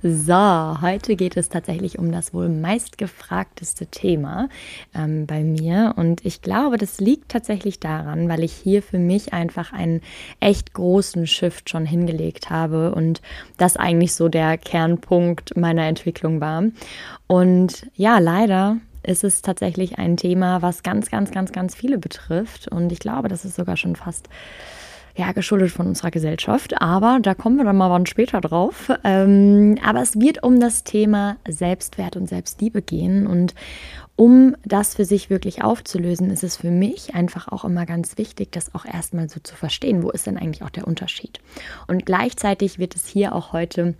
So, heute geht es tatsächlich um das wohl meistgefragteste Thema ähm, bei mir. Und ich glaube, das liegt tatsächlich daran, weil ich hier für mich einfach einen echt großen Shift schon hingelegt habe und das eigentlich so der Kernpunkt meiner Entwicklung war. Und ja, leider ist es tatsächlich ein Thema, was ganz, ganz, ganz, ganz viele betrifft. Und ich glaube, das ist sogar schon fast ja, geschuldet von unserer Gesellschaft. Aber da kommen wir dann mal wann später drauf. Ähm, aber es wird um das Thema Selbstwert und Selbstliebe gehen. Und um das für sich wirklich aufzulösen, ist es für mich einfach auch immer ganz wichtig, das auch erstmal so zu verstehen. Wo ist denn eigentlich auch der Unterschied? Und gleichzeitig wird es hier auch heute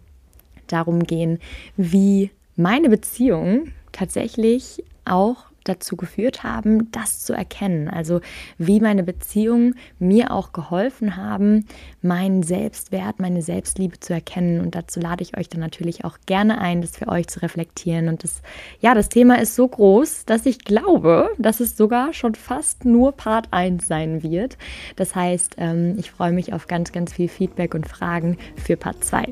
darum gehen, wie meine Beziehung tatsächlich auch dazu geführt haben, das zu erkennen. Also wie meine Beziehungen mir auch geholfen haben, meinen Selbstwert, meine Selbstliebe zu erkennen. Und dazu lade ich euch dann natürlich auch gerne ein, das für euch zu reflektieren. Und das, ja, das Thema ist so groß, dass ich glaube, dass es sogar schon fast nur Part 1 sein wird. Das heißt, ähm, ich freue mich auf ganz, ganz viel Feedback und Fragen für Part 2.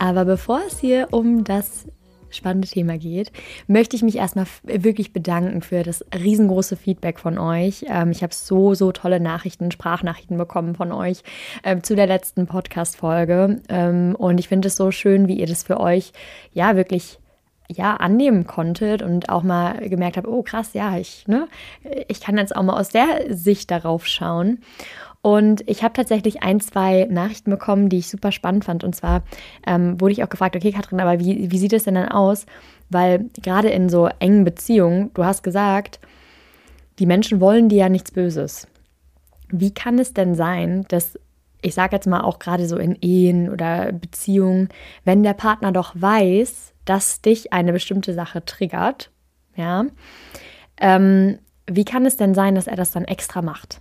Aber bevor es hier um das spannende Thema geht, möchte ich mich erstmal wirklich bedanken für das riesengroße Feedback von euch. Ähm, ich habe so, so tolle Nachrichten, Sprachnachrichten bekommen von euch ähm, zu der letzten Podcast-Folge. Ähm, und ich finde es so schön, wie ihr das für euch ja wirklich ja, annehmen konntet und auch mal gemerkt habt, oh krass, ja, ich, ne, ich kann jetzt auch mal aus der Sicht darauf schauen. Und ich habe tatsächlich ein, zwei Nachrichten bekommen, die ich super spannend fand. Und zwar ähm, wurde ich auch gefragt, okay, Katrin, aber wie, wie sieht es denn dann aus? Weil gerade in so engen Beziehungen, du hast gesagt, die Menschen wollen dir ja nichts Böses. Wie kann es denn sein, dass ich sage jetzt mal auch gerade so in Ehen oder Beziehungen, wenn der Partner doch weiß, dass dich eine bestimmte Sache triggert, ja, ähm, wie kann es denn sein, dass er das dann extra macht?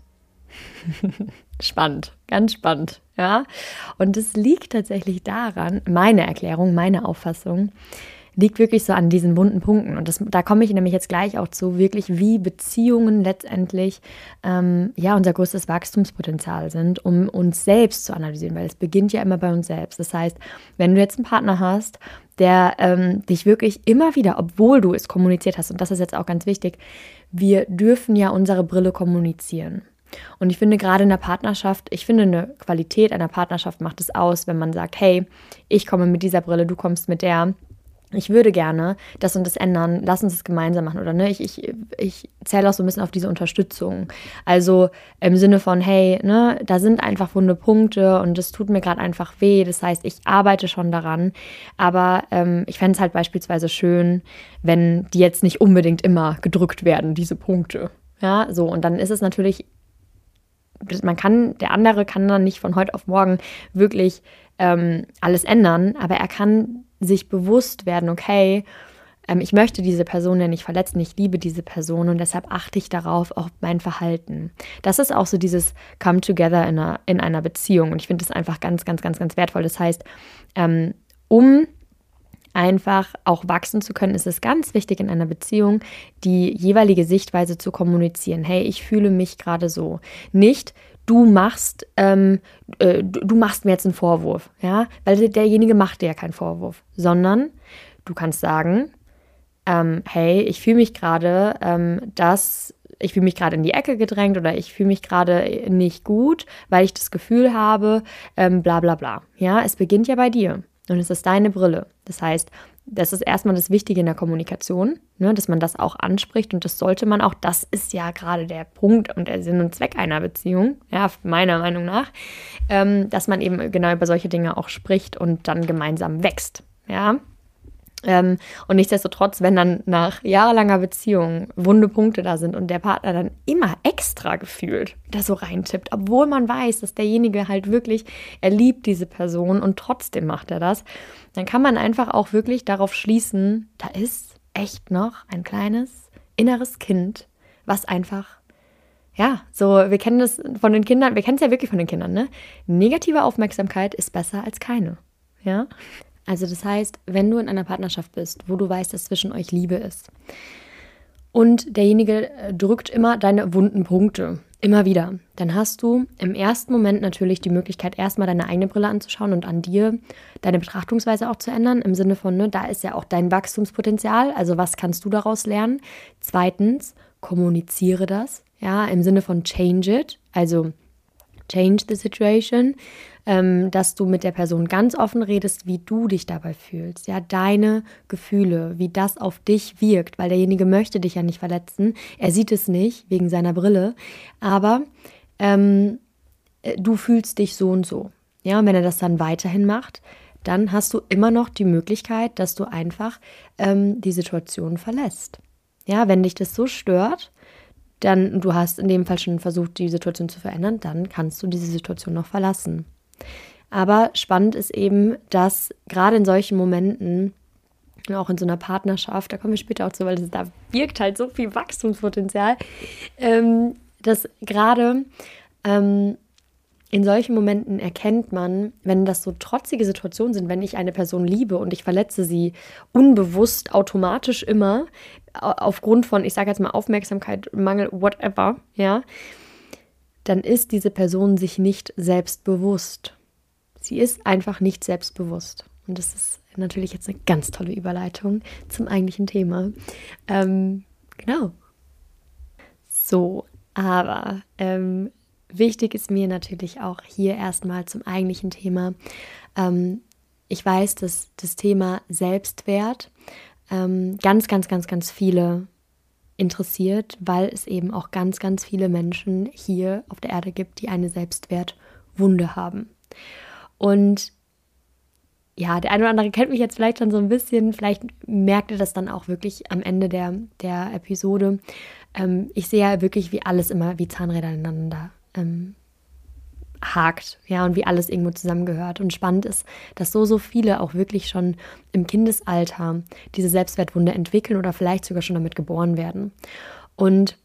spannend, ganz spannend, ja. Und es liegt tatsächlich daran, meine Erklärung, meine Auffassung, liegt wirklich so an diesen wunden Punkten. Und das, da komme ich nämlich jetzt gleich auch zu, wirklich wie Beziehungen letztendlich ähm, ja unser größtes Wachstumspotenzial sind, um uns selbst zu analysieren, weil es beginnt ja immer bei uns selbst. Das heißt, wenn du jetzt einen Partner hast, der ähm, dich wirklich immer wieder, obwohl du es kommuniziert hast, und das ist jetzt auch ganz wichtig, wir dürfen ja unsere Brille kommunizieren. Und ich finde gerade in der Partnerschaft, ich finde eine Qualität einer Partnerschaft macht es aus, wenn man sagt, hey, ich komme mit dieser Brille, du kommst mit der. Ich würde gerne das und das ändern, lass uns das gemeinsam machen oder ne? Ich, ich, ich zähle auch so ein bisschen auf diese Unterstützung. Also im Sinne von, hey, ne, da sind einfach wunde Punkte und es tut mir gerade einfach weh. Das heißt, ich arbeite schon daran. Aber ähm, ich fände es halt beispielsweise schön, wenn die jetzt nicht unbedingt immer gedrückt werden, diese Punkte. Ja, so. Und dann ist es natürlich man kann, der andere kann dann nicht von heute auf morgen wirklich ähm, alles ändern, aber er kann sich bewusst werden, okay, ähm, ich möchte diese Person ja nicht verletzen, ich liebe diese Person und deshalb achte ich darauf, auch mein Verhalten. Das ist auch so dieses Come Together in einer, in einer Beziehung und ich finde das einfach ganz, ganz, ganz, ganz wertvoll. Das heißt, ähm, um einfach auch wachsen zu können, ist es ganz wichtig in einer Beziehung, die jeweilige Sichtweise zu kommunizieren. Hey, ich fühle mich gerade so. Nicht, du machst, ähm, äh, du machst mir jetzt einen Vorwurf, ja, weil derjenige macht dir ja keinen Vorwurf, sondern du kannst sagen, ähm, hey, ich fühle mich gerade, ähm, dass ich fühle mich gerade in die Ecke gedrängt oder ich fühle mich gerade nicht gut, weil ich das Gefühl habe, ähm, bla bla bla. Ja, es beginnt ja bei dir. Es ist deine Brille. Das heißt, das ist erstmal das Wichtige in der Kommunikation, ne, dass man das auch anspricht und das sollte man auch. Das ist ja gerade der Punkt und der Sinn und Zweck einer Beziehung, ja, meiner Meinung nach, ähm, dass man eben genau über solche Dinge auch spricht und dann gemeinsam wächst, ja. Ähm, und nichtsdestotrotz, wenn dann nach jahrelanger Beziehung wunde Punkte da sind und der Partner dann immer extra gefühlt da so reintippt, obwohl man weiß, dass derjenige halt wirklich, er liebt diese Person und trotzdem macht er das, dann kann man einfach auch wirklich darauf schließen, da ist echt noch ein kleines inneres Kind, was einfach ja, so, wir kennen das von den Kindern, wir kennen es ja wirklich von den Kindern, ne? Negative Aufmerksamkeit ist besser als keine. Ja? Also das heißt, wenn du in einer Partnerschaft bist, wo du weißt, dass zwischen euch Liebe ist und derjenige äh, drückt immer deine wunden Punkte, immer wieder, dann hast du im ersten Moment natürlich die Möglichkeit, erstmal deine eigene Brille anzuschauen und an dir deine Betrachtungsweise auch zu ändern, im Sinne von, ne, da ist ja auch dein Wachstumspotenzial, also was kannst du daraus lernen? Zweitens, kommuniziere das, ja, im Sinne von change it, also change the situation ähm, dass du mit der Person ganz offen redest, wie du dich dabei fühlst, ja, deine Gefühle, wie das auf dich wirkt, weil derjenige möchte dich ja nicht verletzen, er sieht es nicht wegen seiner Brille, aber ähm, äh, du fühlst dich so und so, ja, und wenn er das dann weiterhin macht, dann hast du immer noch die Möglichkeit, dass du einfach ähm, die Situation verlässt. Ja, wenn dich das so stört, dann du hast in dem Fall schon versucht, die Situation zu verändern, dann kannst du diese Situation noch verlassen. Aber spannend ist eben, dass gerade in solchen Momenten, auch in so einer Partnerschaft, da kommen wir später auch zu, weil das, da wirkt halt so viel Wachstumspotenzial, ähm, dass gerade ähm, in solchen Momenten erkennt man, wenn das so trotzige Situationen sind, wenn ich eine Person liebe und ich verletze sie unbewusst, automatisch immer, aufgrund von, ich sage jetzt mal Aufmerksamkeit, Mangel, whatever, ja, dann ist diese Person sich nicht selbstbewusst. Sie ist einfach nicht selbstbewusst. Und das ist natürlich jetzt eine ganz tolle Überleitung zum eigentlichen Thema. Ähm, genau. So, aber ähm, wichtig ist mir natürlich auch hier erstmal zum eigentlichen Thema. Ähm, ich weiß, dass das Thema Selbstwert ähm, ganz, ganz, ganz, ganz viele interessiert, weil es eben auch ganz, ganz viele Menschen hier auf der Erde gibt, die eine Selbstwertwunde haben. Und ja, der eine oder andere kennt mich jetzt vielleicht schon so ein bisschen, vielleicht merkt ihr das dann auch wirklich am Ende der, der Episode. Ähm, ich sehe ja wirklich, wie alles immer wie Zahnräder ineinander ähm, hakt, ja, und wie alles irgendwo zusammengehört. Und spannend ist, dass so, so viele auch wirklich schon im Kindesalter diese Selbstwertwunde entwickeln oder vielleicht sogar schon damit geboren werden. Und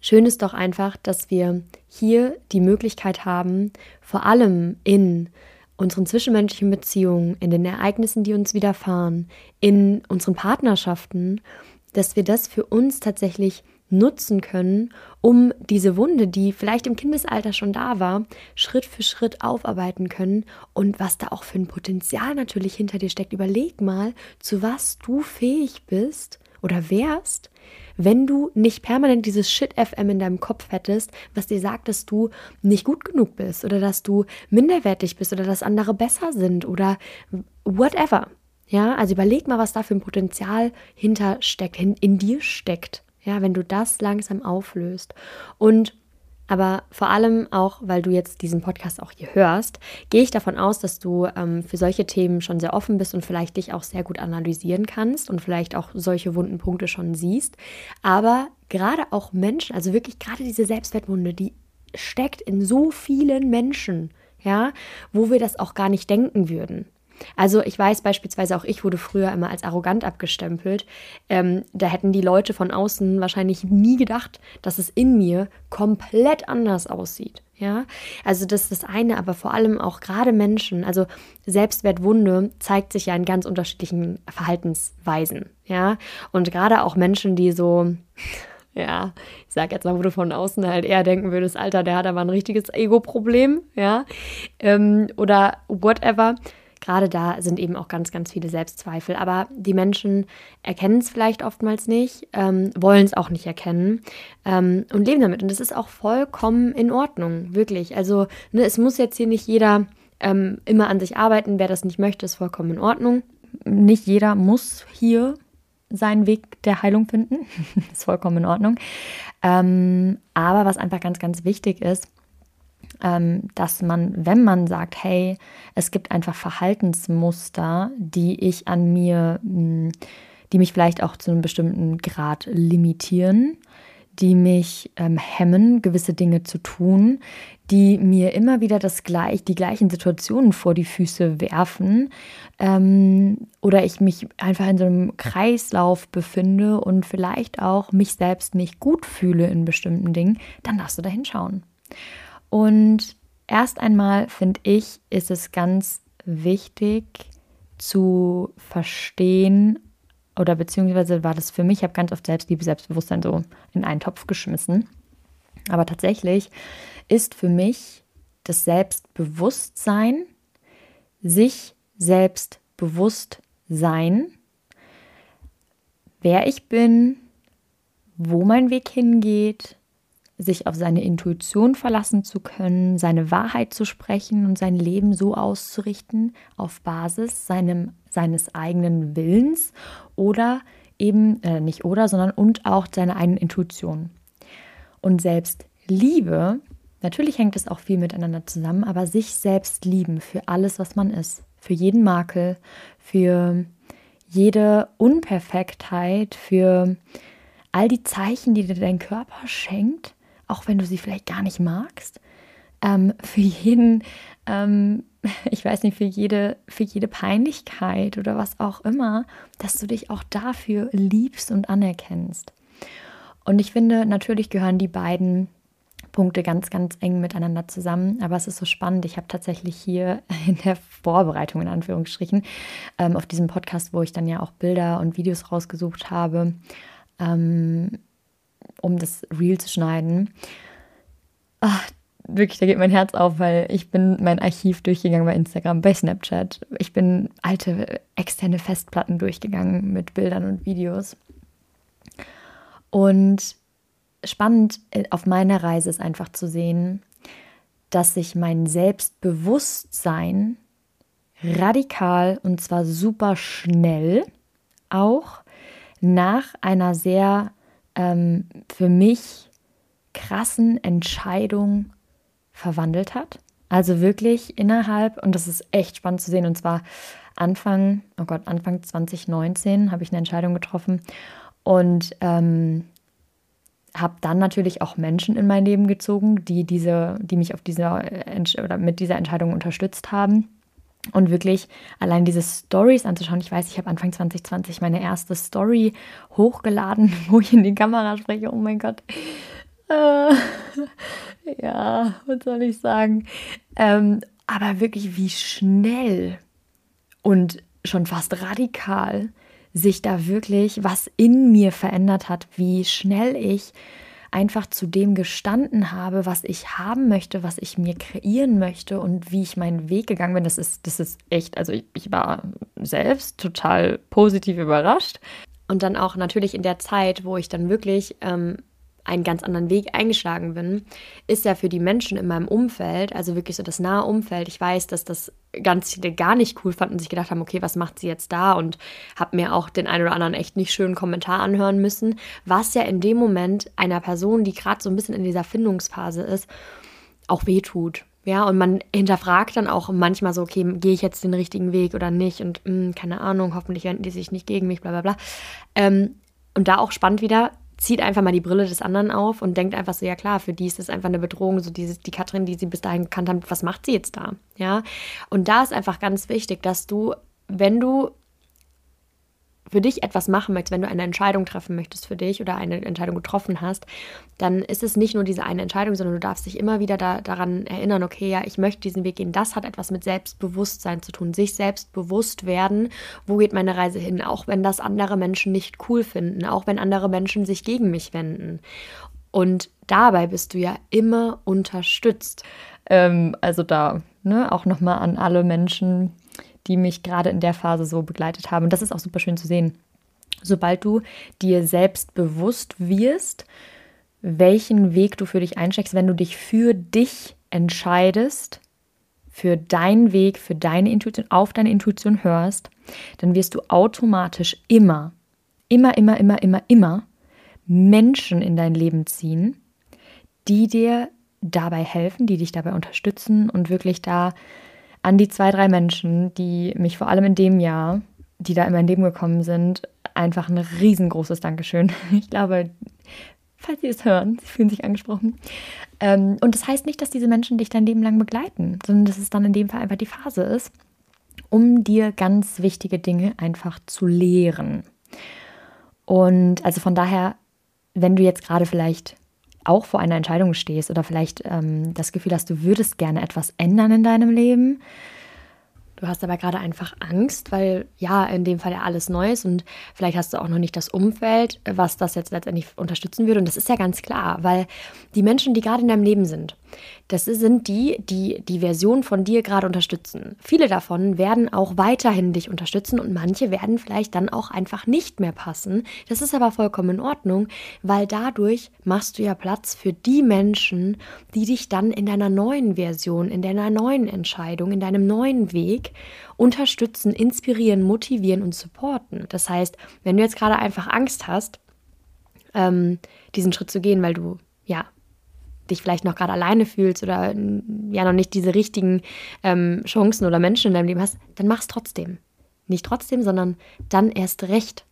schön ist doch einfach, dass wir hier die Möglichkeit haben, vor allem in unseren zwischenmenschlichen Beziehungen, in den Ereignissen, die uns widerfahren, in unseren Partnerschaften, dass wir das für uns tatsächlich nutzen können, um diese Wunde, die vielleicht im Kindesalter schon da war, Schritt für Schritt aufarbeiten können und was da auch für ein Potenzial natürlich hinter dir steckt. Überleg mal, zu was du fähig bist oder wärst, wenn du nicht permanent dieses Shit-FM in deinem Kopf hättest, was dir sagt, dass du nicht gut genug bist oder dass du minderwertig bist oder dass andere besser sind oder whatever. Ja, also überleg mal, was da für ein Potenzial hinter steckt, in, in dir steckt. Ja, wenn du das langsam auflöst. Und aber vor allem auch, weil du jetzt diesen Podcast auch hier hörst, gehe ich davon aus, dass du ähm, für solche Themen schon sehr offen bist und vielleicht dich auch sehr gut analysieren kannst und vielleicht auch solche wunden Punkte schon siehst. Aber gerade auch Menschen, also wirklich gerade diese Selbstwertwunde, die steckt in so vielen Menschen, ja, wo wir das auch gar nicht denken würden. Also ich weiß beispielsweise auch, ich wurde früher immer als arrogant abgestempelt. Ähm, da hätten die Leute von außen wahrscheinlich nie gedacht, dass es in mir komplett anders aussieht. Ja, also das ist das eine, aber vor allem auch gerade Menschen, also Selbstwertwunde zeigt sich ja in ganz unterschiedlichen Verhaltensweisen. Ja, und gerade auch Menschen, die so ja, ich sag jetzt mal, wo du von außen halt eher denken würdest, Alter, der hat aber ein richtiges Ego-Problem, ja, ähm, oder whatever gerade da sind eben auch ganz, ganz viele Selbstzweifel. Aber die Menschen erkennen es vielleicht oftmals nicht, ähm, wollen es auch nicht erkennen ähm, und leben damit. Und das ist auch vollkommen in Ordnung, wirklich. Also ne, es muss jetzt hier nicht jeder ähm, immer an sich arbeiten. Wer das nicht möchte, ist vollkommen in Ordnung. Nicht jeder muss hier seinen Weg der Heilung finden. ist vollkommen in Ordnung. Ähm, aber was einfach ganz, ganz wichtig ist, dass man, wenn man sagt, hey, es gibt einfach Verhaltensmuster, die ich an mir, hm, die mich vielleicht auch zu einem bestimmten Grad limitieren, die mich ähm, hemmen, gewisse Dinge zu tun, die mir immer wieder das gleich, die gleichen Situationen vor die Füße werfen ähm, oder ich mich einfach in so einem Kreislauf befinde und vielleicht auch mich selbst nicht gut fühle in bestimmten Dingen, dann darfst du da hinschauen. Und erst einmal finde ich, ist es ganz wichtig zu verstehen, oder beziehungsweise war das für mich, ich habe ganz oft Selbstliebe, Selbstbewusstsein so in einen Topf geschmissen. Aber tatsächlich ist für mich das Selbstbewusstsein, sich selbst bewusst sein, wer ich bin, wo mein Weg hingeht, sich auf seine Intuition verlassen zu können, seine Wahrheit zu sprechen und sein Leben so auszurichten auf Basis seinem, seines eigenen Willens oder eben äh, nicht oder, sondern und auch seiner eigenen Intuition. Und selbst Liebe, natürlich hängt es auch viel miteinander zusammen, aber sich selbst lieben für alles, was man ist, für jeden Makel, für jede Unperfektheit, für all die Zeichen, die dir dein Körper schenkt, auch wenn du sie vielleicht gar nicht magst. Ähm, für jeden, ähm, ich weiß nicht, für jede, für jede Peinlichkeit oder was auch immer, dass du dich auch dafür liebst und anerkennst. Und ich finde, natürlich gehören die beiden Punkte ganz, ganz eng miteinander zusammen. Aber es ist so spannend. Ich habe tatsächlich hier in der Vorbereitung, in Anführungsstrichen, ähm, auf diesem Podcast, wo ich dann ja auch Bilder und Videos rausgesucht habe, ähm, um das Reel zu schneiden. Ach, wirklich, da geht mein Herz auf, weil ich bin mein Archiv durchgegangen bei Instagram, bei Snapchat. Ich bin alte externe Festplatten durchgegangen mit Bildern und Videos. Und spannend äh, auf meiner Reise ist einfach zu sehen, dass sich mein Selbstbewusstsein radikal und zwar super schnell auch nach einer sehr ähm, für mich krassen Entscheidung verwandelt hat. Also wirklich innerhalb, und das ist echt spannend zu sehen, und zwar Anfang, oh Gott, Anfang 2019 habe ich eine Entscheidung getroffen und ähm, habe dann natürlich auch Menschen in mein Leben gezogen, die diese, die mich auf dieser oder mit dieser Entscheidung unterstützt haben. Und wirklich allein diese Stories anzuschauen. Ich weiß, ich habe Anfang 2020 meine erste Story hochgeladen, wo ich in die Kamera spreche. Oh mein Gott. Äh, ja, was soll ich sagen? Ähm, aber wirklich, wie schnell und schon fast radikal sich da wirklich was in mir verändert hat, wie schnell ich einfach zu dem gestanden habe, was ich haben möchte, was ich mir kreieren möchte und wie ich meinen Weg gegangen bin. Das ist, das ist echt, also ich, ich war selbst total positiv überrascht. Und dann auch natürlich in der Zeit, wo ich dann wirklich ähm, einen ganz anderen Weg eingeschlagen bin, ist ja für die Menschen in meinem Umfeld, also wirklich so das nahe Umfeld, ich weiß, dass das ganz viele gar nicht cool fanden und sich gedacht haben, okay, was macht sie jetzt da? Und habe mir auch den einen oder anderen echt nicht schönen Kommentar anhören müssen, was ja in dem Moment einer Person, die gerade so ein bisschen in dieser Findungsphase ist, auch wehtut. Ja, und man hinterfragt dann auch manchmal so, okay, gehe ich jetzt den richtigen Weg oder nicht? Und mh, hm, keine Ahnung, hoffentlich wenden die sich nicht gegen mich, bla bla bla. Ähm, und da auch spannend wieder, zieht einfach mal die Brille des anderen auf und denkt einfach so, ja klar, für die ist das einfach eine Bedrohung, so diese, die Katrin, die sie bis dahin gekannt haben, was macht sie jetzt da? Ja, und da ist einfach ganz wichtig, dass du, wenn du für dich etwas machen möchtest, wenn du eine Entscheidung treffen möchtest für dich oder eine Entscheidung getroffen hast, dann ist es nicht nur diese eine Entscheidung, sondern du darfst dich immer wieder da, daran erinnern, okay, ja, ich möchte diesen Weg gehen. Das hat etwas mit Selbstbewusstsein zu tun, sich selbst bewusst werden, wo geht meine Reise hin, auch wenn das andere Menschen nicht cool finden, auch wenn andere Menschen sich gegen mich wenden. Und dabei bist du ja immer unterstützt. Ähm, also da, ne, auch nochmal an alle Menschen, die mich gerade in der Phase so begleitet haben. Und das ist auch super schön zu sehen. Sobald du dir selbst bewusst wirst, welchen Weg du für dich einsteckst, wenn du dich für dich entscheidest, für deinen Weg, für deine Intuition, auf deine Intuition hörst, dann wirst du automatisch immer, immer, immer, immer, immer, immer Menschen in dein Leben ziehen, die dir dabei helfen, die dich dabei unterstützen und wirklich da an die zwei, drei Menschen, die mich vor allem in dem Jahr, die da in mein Leben gekommen sind, einfach ein riesengroßes Dankeschön. Ich glaube, falls Sie es hören, Sie fühlen sich angesprochen. Ähm, und das heißt nicht, dass diese Menschen dich dein Leben lang begleiten, sondern dass es dann in dem Fall einfach die Phase ist, um dir ganz wichtige Dinge einfach zu lehren. Und also von daher, wenn du jetzt gerade vielleicht auch vor einer Entscheidung stehst oder vielleicht ähm, das Gefühl hast, du würdest gerne etwas ändern in deinem Leben, Du hast aber gerade einfach Angst, weil ja, in dem Fall ja alles neu ist und vielleicht hast du auch noch nicht das Umfeld, was das jetzt letztendlich unterstützen würde. Und das ist ja ganz klar, weil die Menschen, die gerade in deinem Leben sind, das sind die, die die Version von dir gerade unterstützen. Viele davon werden auch weiterhin dich unterstützen und manche werden vielleicht dann auch einfach nicht mehr passen. Das ist aber vollkommen in Ordnung, weil dadurch machst du ja Platz für die Menschen, die dich dann in deiner neuen Version, in deiner neuen Entscheidung, in deinem neuen Weg unterstützen, inspirieren, motivieren und supporten. Das heißt, wenn du jetzt gerade einfach Angst hast, ähm, diesen Schritt zu gehen, weil du ja dich vielleicht noch gerade alleine fühlst oder ja noch nicht diese richtigen ähm, Chancen oder Menschen in deinem Leben hast, dann mach es trotzdem. Nicht trotzdem, sondern dann erst recht.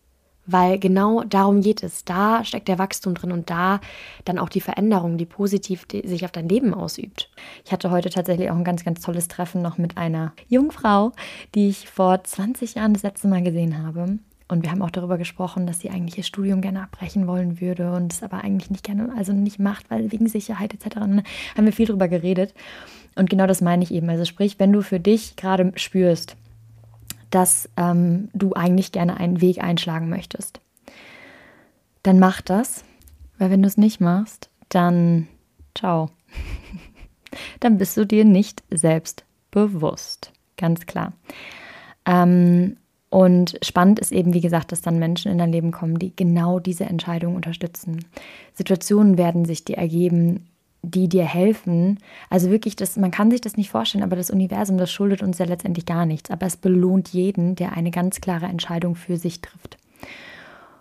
Weil genau darum geht es. Da steckt der Wachstum drin und da dann auch die Veränderung, die positiv sich auf dein Leben ausübt. Ich hatte heute tatsächlich auch ein ganz, ganz tolles Treffen noch mit einer Jungfrau, die ich vor 20 Jahren das letzte Mal gesehen habe. Und wir haben auch darüber gesprochen, dass sie eigentlich ihr Studium gerne abbrechen wollen würde und es aber eigentlich nicht gerne, also nicht macht, weil wegen Sicherheit etc. Ne, haben wir viel darüber geredet. Und genau das meine ich eben. Also sprich, wenn du für dich gerade spürst, dass ähm, du eigentlich gerne einen Weg einschlagen möchtest, dann mach das. Weil wenn du es nicht machst, dann ciao. dann bist du dir nicht selbst bewusst. Ganz klar. Ähm, und spannend ist eben, wie gesagt, dass dann Menschen in dein Leben kommen, die genau diese Entscheidung unterstützen. Situationen werden sich dir ergeben, die dir helfen. Also wirklich, das, man kann sich das nicht vorstellen, aber das Universum, das schuldet uns ja letztendlich gar nichts. Aber es belohnt jeden, der eine ganz klare Entscheidung für sich trifft.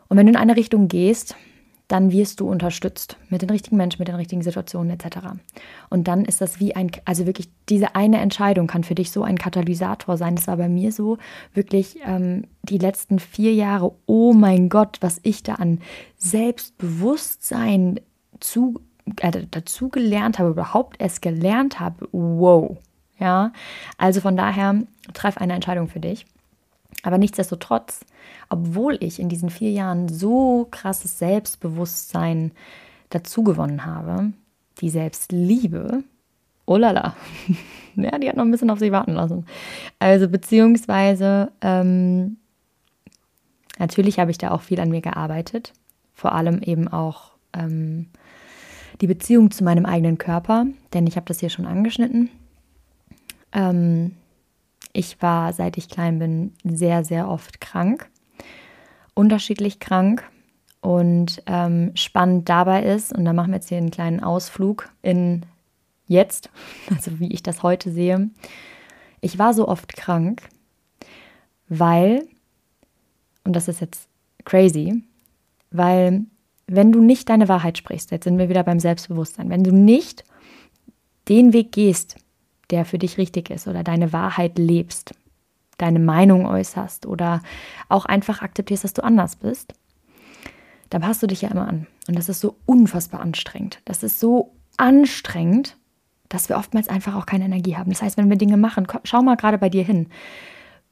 Und wenn du in eine Richtung gehst, dann wirst du unterstützt mit den richtigen Menschen, mit den richtigen Situationen etc. Und dann ist das wie ein, also wirklich diese eine Entscheidung kann für dich so ein Katalysator sein. Das war bei mir so wirklich ähm, die letzten vier Jahre. Oh mein Gott, was ich da an Selbstbewusstsein zu, äh, dazu gelernt habe, überhaupt erst gelernt habe. Wow. Ja, also von daher treff eine Entscheidung für dich. Aber nichtsdestotrotz, obwohl ich in diesen vier Jahren so krasses Selbstbewusstsein dazugewonnen habe, die Selbstliebe, oh lala, ja, die hat noch ein bisschen auf sich warten lassen. Also beziehungsweise, ähm, natürlich habe ich da auch viel an mir gearbeitet, vor allem eben auch ähm, die Beziehung zu meinem eigenen Körper, denn ich habe das hier schon angeschnitten. Ähm, ich war, seit ich klein bin, sehr, sehr oft krank, unterschiedlich krank. Und ähm, spannend dabei ist, und da machen wir jetzt hier einen kleinen Ausflug in jetzt, also wie ich das heute sehe. Ich war so oft krank, weil, und das ist jetzt crazy, weil wenn du nicht deine Wahrheit sprichst, jetzt sind wir wieder beim Selbstbewusstsein, wenn du nicht den Weg gehst, der für dich richtig ist oder deine Wahrheit lebst, deine Meinung äußerst oder auch einfach akzeptierst, dass du anders bist, dann passt du dich ja immer an. Und das ist so unfassbar anstrengend. Das ist so anstrengend, dass wir oftmals einfach auch keine Energie haben. Das heißt, wenn wir Dinge machen, schau mal gerade bei dir hin.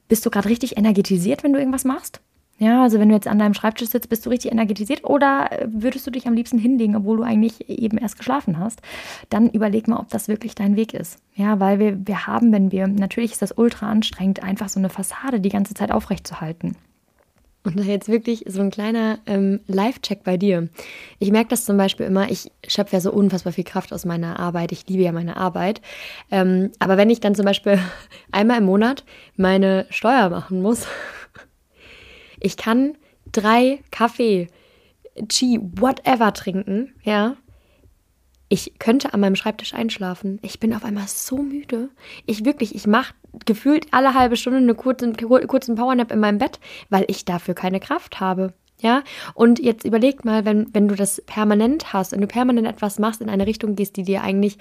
Bist du gerade richtig energetisiert, wenn du irgendwas machst? Ja, also wenn du jetzt an deinem Schreibtisch sitzt, bist du richtig energetisiert oder äh, würdest du dich am liebsten hinlegen, obwohl du eigentlich eben erst geschlafen hast, dann überleg mal, ob das wirklich dein Weg ist. Ja, weil wir, wir haben, wenn wir, natürlich ist das ultra anstrengend, einfach so eine Fassade die ganze Zeit aufrechtzuerhalten. Und da jetzt wirklich so ein kleiner ähm, Live-Check bei dir. Ich merke das zum Beispiel immer, ich schöpfe ja so unfassbar viel Kraft aus meiner Arbeit. Ich liebe ja meine Arbeit. Ähm, aber wenn ich dann zum Beispiel einmal im Monat meine Steuer machen muss, ich kann drei Kaffee, Chi, whatever trinken, ja. Ich könnte an meinem Schreibtisch einschlafen. Ich bin auf einmal so müde. Ich wirklich, ich mache gefühlt alle halbe Stunde einen kurzen, kurzen Powernap in meinem Bett, weil ich dafür keine Kraft habe. Ja, und jetzt überleg mal, wenn, wenn du das permanent hast, wenn du permanent etwas machst, in eine Richtung gehst, die dir eigentlich,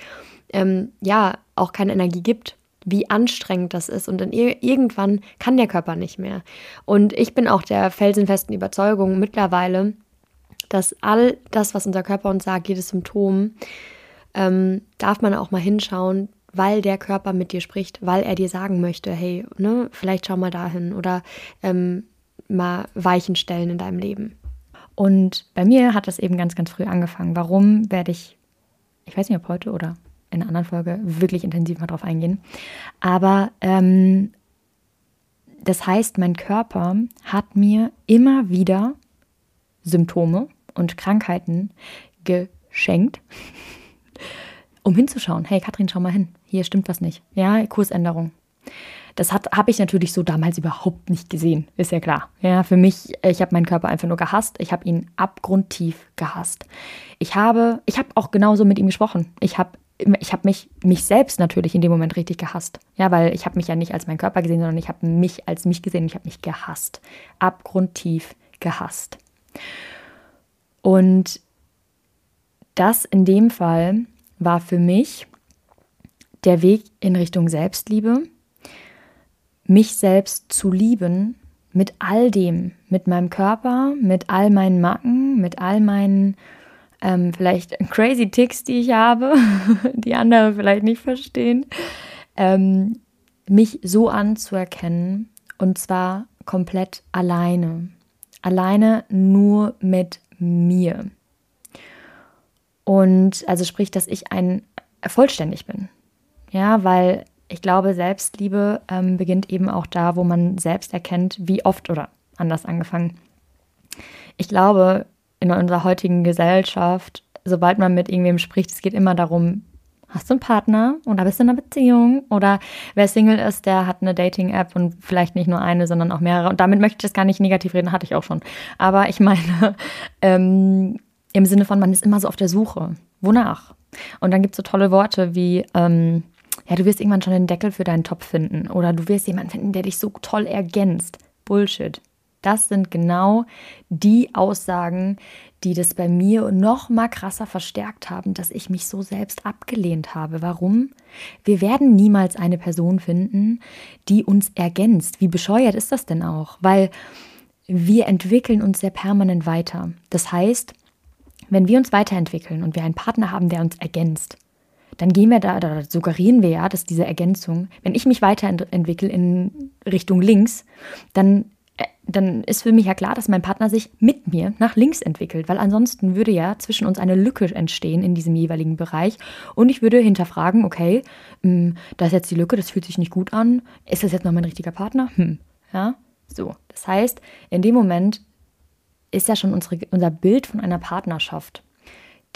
ähm, ja, auch keine Energie gibt, wie anstrengend das ist. Und dann irgendwann kann der Körper nicht mehr. Und ich bin auch der felsenfesten Überzeugung mittlerweile, dass all das, was unser Körper uns sagt, jedes Symptom, ähm, darf man auch mal hinschauen, weil der Körper mit dir spricht, weil er dir sagen möchte, hey, ne, vielleicht schau mal dahin oder ähm, mal Weichen stellen in deinem Leben. Und bei mir hat das eben ganz, ganz früh angefangen. Warum werde ich, ich weiß nicht, ob heute oder in einer anderen Folge wirklich intensiv mal drauf eingehen. Aber ähm, das heißt, mein Körper hat mir immer wieder Symptome und Krankheiten geschenkt, um hinzuschauen. Hey, Katrin, schau mal hin. Hier stimmt was nicht. Ja, Kursänderung. Das habe ich natürlich so damals überhaupt nicht gesehen, ist ja klar. Ja, für mich, ich habe meinen Körper einfach nur gehasst. Ich habe ihn abgrundtief gehasst. Ich habe, ich habe auch genauso mit ihm gesprochen. Ich habe ich habe mich, mich selbst natürlich in dem Moment richtig gehasst. Ja, weil ich habe mich ja nicht als mein Körper gesehen, sondern ich habe mich als mich gesehen. Ich habe mich gehasst. Abgrundtief gehasst. Und das in dem Fall war für mich der Weg in Richtung Selbstliebe, mich selbst zu lieben mit all dem, mit meinem Körper, mit all meinen Macken, mit all meinen ähm, vielleicht crazy Ticks, die ich habe, die andere vielleicht nicht verstehen, ähm, mich so anzuerkennen und zwar komplett alleine. Alleine nur mit mir. Und also sprich, dass ich ein vollständig bin. Ja, weil ich glaube, Selbstliebe ähm, beginnt eben auch da, wo man selbst erkennt, wie oft oder anders angefangen. Ich glaube, in unserer heutigen Gesellschaft, sobald man mit irgendwem spricht, es geht immer darum, hast du einen Partner oder bist du in einer Beziehung? Oder wer Single ist, der hat eine Dating-App und vielleicht nicht nur eine, sondern auch mehrere. Und damit möchte ich das gar nicht negativ reden, hatte ich auch schon. Aber ich meine, ähm, im Sinne von, man ist immer so auf der Suche. Wonach? Und dann gibt es so tolle Worte wie, ähm, ja, du wirst irgendwann schon den Deckel für deinen Topf finden. Oder du wirst jemanden finden, der dich so toll ergänzt. Bullshit. Das sind genau die Aussagen, die das bei mir noch mal krasser verstärkt haben, dass ich mich so selbst abgelehnt habe. Warum? Wir werden niemals eine Person finden, die uns ergänzt. Wie bescheuert ist das denn auch? Weil wir entwickeln uns sehr permanent weiter. Das heißt, wenn wir uns weiterentwickeln und wir einen Partner haben, der uns ergänzt, dann gehen wir da, oder suggerieren wir ja, dass diese Ergänzung, wenn ich mich weiterentwickle in Richtung links, dann dann ist für mich ja klar, dass mein Partner sich mit mir nach links entwickelt, weil ansonsten würde ja zwischen uns eine Lücke entstehen in diesem jeweiligen Bereich und ich würde hinterfragen, okay, hm, da ist jetzt die Lücke, das fühlt sich nicht gut an, ist das jetzt noch mein richtiger Partner? Hm, ja, so. Das heißt, in dem Moment ist ja schon unsere, unser Bild von einer Partnerschaft,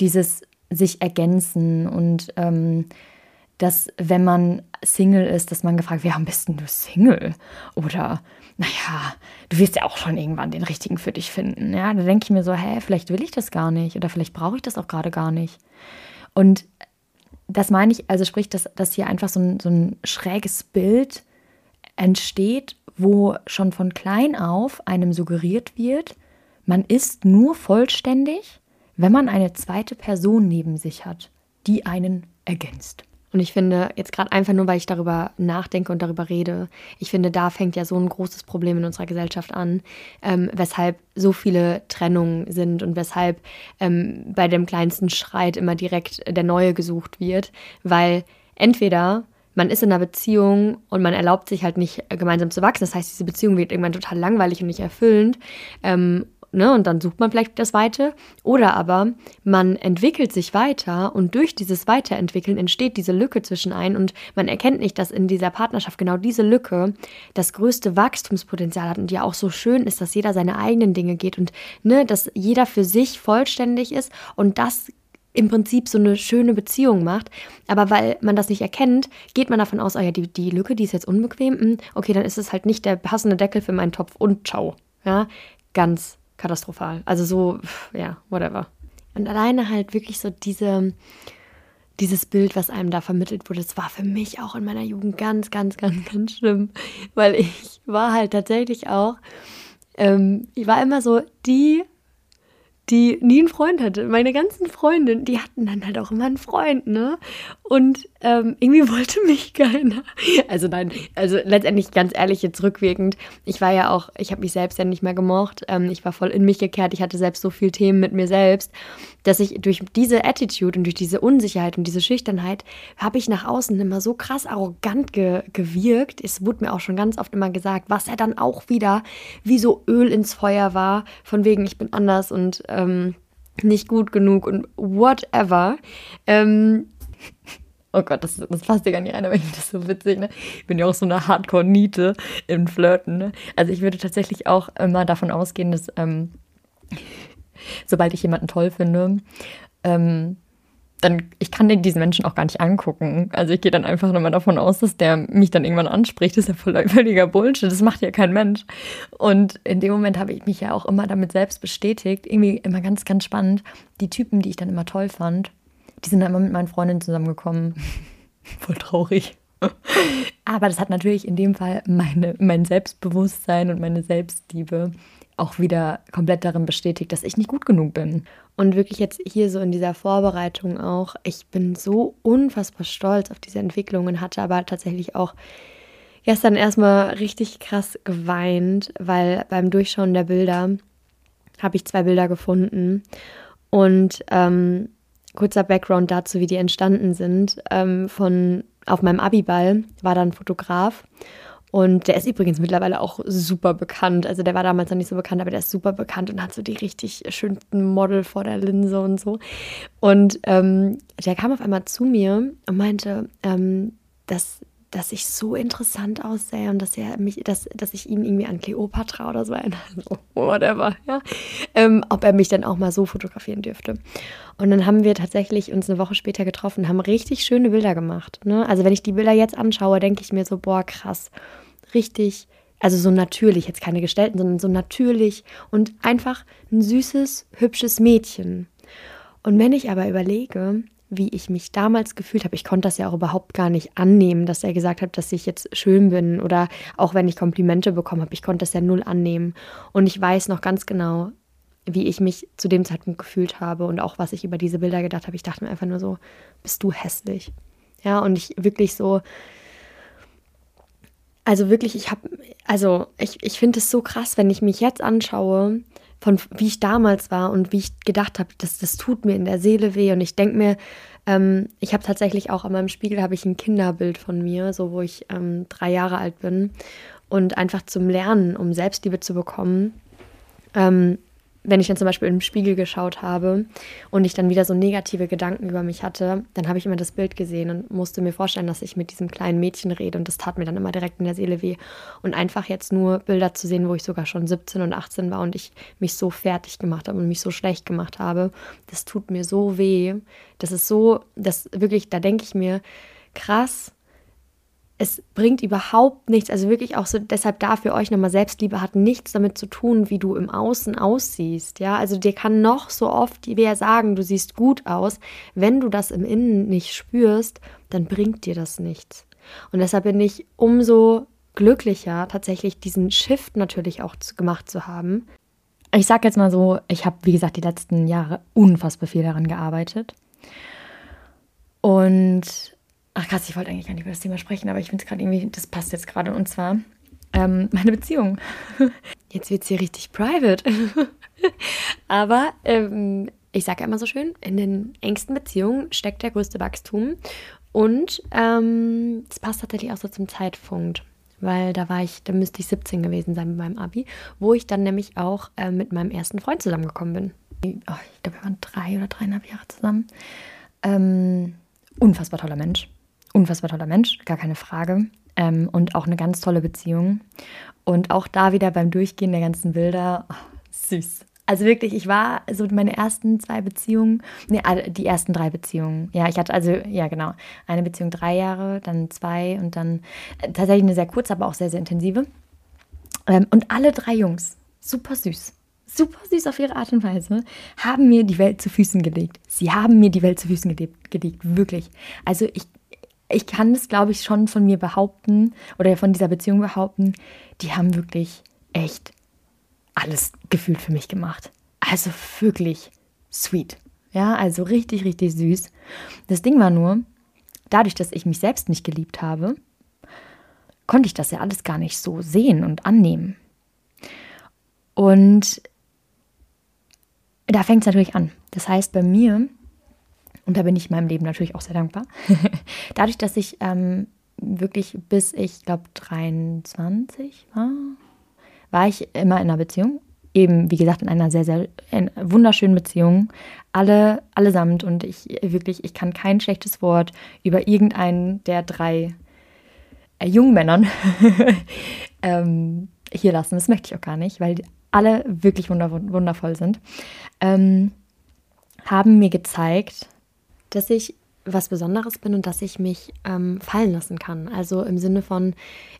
dieses sich ergänzen und ähm, dass wenn man Single ist, dass man gefragt wird, warum bist denn du Single? Oder naja, du wirst ja auch schon irgendwann den richtigen für dich finden. Ja, da denke ich mir so, hä, vielleicht will ich das gar nicht oder vielleicht brauche ich das auch gerade gar nicht. Und das meine ich, also sprich, dass, dass hier einfach so ein, so ein schräges Bild entsteht, wo schon von klein auf einem suggeriert wird, man ist nur vollständig, wenn man eine zweite Person neben sich hat, die einen ergänzt. Und ich finde, jetzt gerade einfach nur, weil ich darüber nachdenke und darüber rede, ich finde, da fängt ja so ein großes Problem in unserer Gesellschaft an, ähm, weshalb so viele Trennungen sind und weshalb ähm, bei dem kleinsten Schreit immer direkt der Neue gesucht wird, weil entweder man ist in einer Beziehung und man erlaubt sich halt nicht gemeinsam zu wachsen. Das heißt, diese Beziehung wird irgendwann total langweilig und nicht erfüllend. Ähm, ne, und dann sucht man vielleicht das Weite. Oder aber man entwickelt sich weiter und durch dieses Weiterentwickeln entsteht diese Lücke zwischen ein und man erkennt nicht, dass in dieser Partnerschaft genau diese Lücke das größte Wachstumspotenzial hat und ja auch so schön ist, dass jeder seine eigenen Dinge geht und ne, dass jeder für sich vollständig ist und das im Prinzip so eine schöne Beziehung macht. Aber weil man das nicht erkennt, geht man davon aus, oh ja, die, die Lücke, die ist jetzt unbequem. Hm, okay, dann ist es halt nicht der passende Deckel für meinen Topf und ciao. Ja, ganz katastrophal. Also so, ja, whatever. Und alleine halt wirklich so diese, dieses Bild, was einem da vermittelt wurde, das war für mich auch in meiner Jugend ganz, ganz, ganz, ganz schlimm, weil ich war halt tatsächlich auch ähm, ich war immer so die die nie einen Freund hatte. Meine ganzen Freundinnen, die hatten dann halt auch immer einen Freund, ne? Und ähm, irgendwie wollte mich keiner. Also nein, also letztendlich ganz ehrlich jetzt rückwirkend. Ich war ja auch, ich habe mich selbst ja nicht mehr gemocht. Ähm, ich war voll in mich gekehrt. Ich hatte selbst so viel Themen mit mir selbst, dass ich durch diese Attitude und durch diese Unsicherheit und diese Schüchternheit habe ich nach außen immer so krass arrogant ge gewirkt. Es wurde mir auch schon ganz oft immer gesagt, was er dann auch wieder wie so Öl ins Feuer war, von wegen ich bin anders und ähm, nicht gut genug und whatever. Ähm, oh Gott, das, das passt ja gar nicht rein, aber ich finde das so witzig. Ne? Ich bin ja auch so eine Hardcore-Niete im Flirten. Ne? Also ich würde tatsächlich auch immer davon ausgehen, dass ähm, sobald ich jemanden toll finde, ähm, dann, ich kann diesen Menschen auch gar nicht angucken. Also ich gehe dann einfach immer davon aus, dass der mich dann irgendwann anspricht. Das ist ja voll, völliger Bullshit. Das macht ja kein Mensch. Und in dem Moment habe ich mich ja auch immer damit selbst bestätigt. Irgendwie immer ganz, ganz spannend. Die Typen, die ich dann immer toll fand, die sind dann immer mit meinen Freundinnen zusammengekommen. voll traurig. Aber das hat natürlich in dem Fall meine, mein Selbstbewusstsein und meine Selbstliebe auch wieder komplett darin bestätigt, dass ich nicht gut genug bin. Und wirklich jetzt hier so in dieser Vorbereitung auch, ich bin so unfassbar stolz auf diese Entwicklung und hatte aber tatsächlich auch gestern erstmal richtig krass geweint, weil beim Durchschauen der Bilder habe ich zwei Bilder gefunden. Und ähm, kurzer Background dazu, wie die entstanden sind. Ähm, von auf meinem Abiball war dann Fotograf und der ist übrigens mittlerweile auch super bekannt. Also der war damals noch nicht so bekannt, aber der ist super bekannt und hat so die richtig schönsten Model vor der Linse und so. Und ähm, der kam auf einmal zu mir und meinte, ähm, dass dass ich so interessant aussehe und dass er mich, dass, dass ich ihn irgendwie an Cleopatra oder so erinnere, so, whatever, ja, ähm, ob er mich dann auch mal so fotografieren dürfte. Und dann haben wir tatsächlich uns eine Woche später getroffen, haben richtig schöne Bilder gemacht. Ne? Also wenn ich die Bilder jetzt anschaue, denke ich mir so, boah, krass, richtig, also so natürlich, jetzt keine gestellten, sondern so natürlich und einfach ein süßes, hübsches Mädchen. Und wenn ich aber überlege, wie ich mich damals gefühlt habe. Ich konnte das ja auch überhaupt gar nicht annehmen, dass er gesagt hat, dass ich jetzt schön bin oder auch wenn ich Komplimente bekommen habe, ich konnte das ja null annehmen. Und ich weiß noch ganz genau, wie ich mich zu dem Zeitpunkt gefühlt habe und auch was ich über diese Bilder gedacht habe. Ich dachte mir einfach nur so, bist du hässlich? Ja, und ich wirklich so, also wirklich, ich habe, also ich, ich finde es so krass, wenn ich mich jetzt anschaue, von wie ich damals war und wie ich gedacht habe, das, das tut mir in der Seele weh. Und ich denke mir, ähm, ich habe tatsächlich auch an meinem Spiegel habe ich ein Kinderbild von mir, so wo ich ähm, drei Jahre alt bin. Und einfach zum Lernen, um Selbstliebe zu bekommen, ähm, wenn ich dann zum Beispiel im Spiegel geschaut habe und ich dann wieder so negative Gedanken über mich hatte, dann habe ich immer das Bild gesehen und musste mir vorstellen, dass ich mit diesem kleinen Mädchen rede und das tat mir dann immer direkt in der Seele weh. Und einfach jetzt nur Bilder zu sehen, wo ich sogar schon 17 und 18 war und ich mich so fertig gemacht habe und mich so schlecht gemacht habe, das tut mir so weh. Das ist so, das wirklich, da denke ich mir, krass, es bringt überhaupt nichts, also wirklich auch so, deshalb da für euch nochmal Selbstliebe hat nichts damit zu tun, wie du im Außen aussiehst, ja, also dir kann noch so oft wer sagen, du siehst gut aus, wenn du das im Innen nicht spürst, dann bringt dir das nichts. Und deshalb bin ich umso glücklicher, tatsächlich diesen Shift natürlich auch gemacht zu haben. Ich sag jetzt mal so, ich habe, wie gesagt, die letzten Jahre unfassbar viel daran gearbeitet. Und Ach krass, ich wollte eigentlich gar nicht über das Thema sprechen, aber ich finde es gerade irgendwie, das passt jetzt gerade. Und zwar ähm, meine Beziehung. Jetzt wird es hier richtig private. aber ähm, ich sage ja immer so schön, in den engsten Beziehungen steckt der größte Wachstum. Und ähm, es passt tatsächlich auch so zum Zeitpunkt, weil da war ich, da müsste ich 17 gewesen sein mit meinem Abi, wo ich dann nämlich auch äh, mit meinem ersten Freund zusammengekommen bin. Oh, ich glaube, wir waren drei oder dreieinhalb Jahre zusammen. Ähm, unfassbar toller Mensch unfassbar toller Mensch, gar keine Frage. Ähm, und auch eine ganz tolle Beziehung. Und auch da wieder beim Durchgehen der ganzen Bilder, oh, süß. Also wirklich, ich war so meine ersten zwei Beziehungen, nee, die ersten drei Beziehungen. Ja, ich hatte also, ja genau, eine Beziehung drei Jahre, dann zwei und dann äh, tatsächlich eine sehr kurze, aber auch sehr, sehr intensive. Ähm, und alle drei Jungs, super süß, super süß auf ihre Art und Weise, haben mir die Welt zu Füßen gelegt. Sie haben mir die Welt zu Füßen gelegt, gelegt wirklich. Also ich ich kann es, glaube ich, schon von mir behaupten oder von dieser Beziehung behaupten, die haben wirklich echt alles gefühlt für mich gemacht. Also wirklich sweet. Ja, also richtig, richtig süß. Das Ding war nur, dadurch, dass ich mich selbst nicht geliebt habe, konnte ich das ja alles gar nicht so sehen und annehmen. Und da fängt es natürlich an. Das heißt, bei mir, und da bin ich meinem Leben natürlich auch sehr dankbar, dadurch, dass ich ähm, wirklich bis ich glaube 23 war, war ich immer in einer Beziehung. Eben, wie gesagt, in einer sehr, sehr in wunderschönen Beziehung. Alle, allesamt. Und ich wirklich, ich kann kein schlechtes Wort über irgendeinen der drei äh, jungen Männern ähm, hier lassen. Das möchte ich auch gar nicht, weil alle wirklich wundervoll sind. Ähm, haben mir gezeigt, dass ich was Besonderes bin und dass ich mich ähm, fallen lassen kann. Also im Sinne von,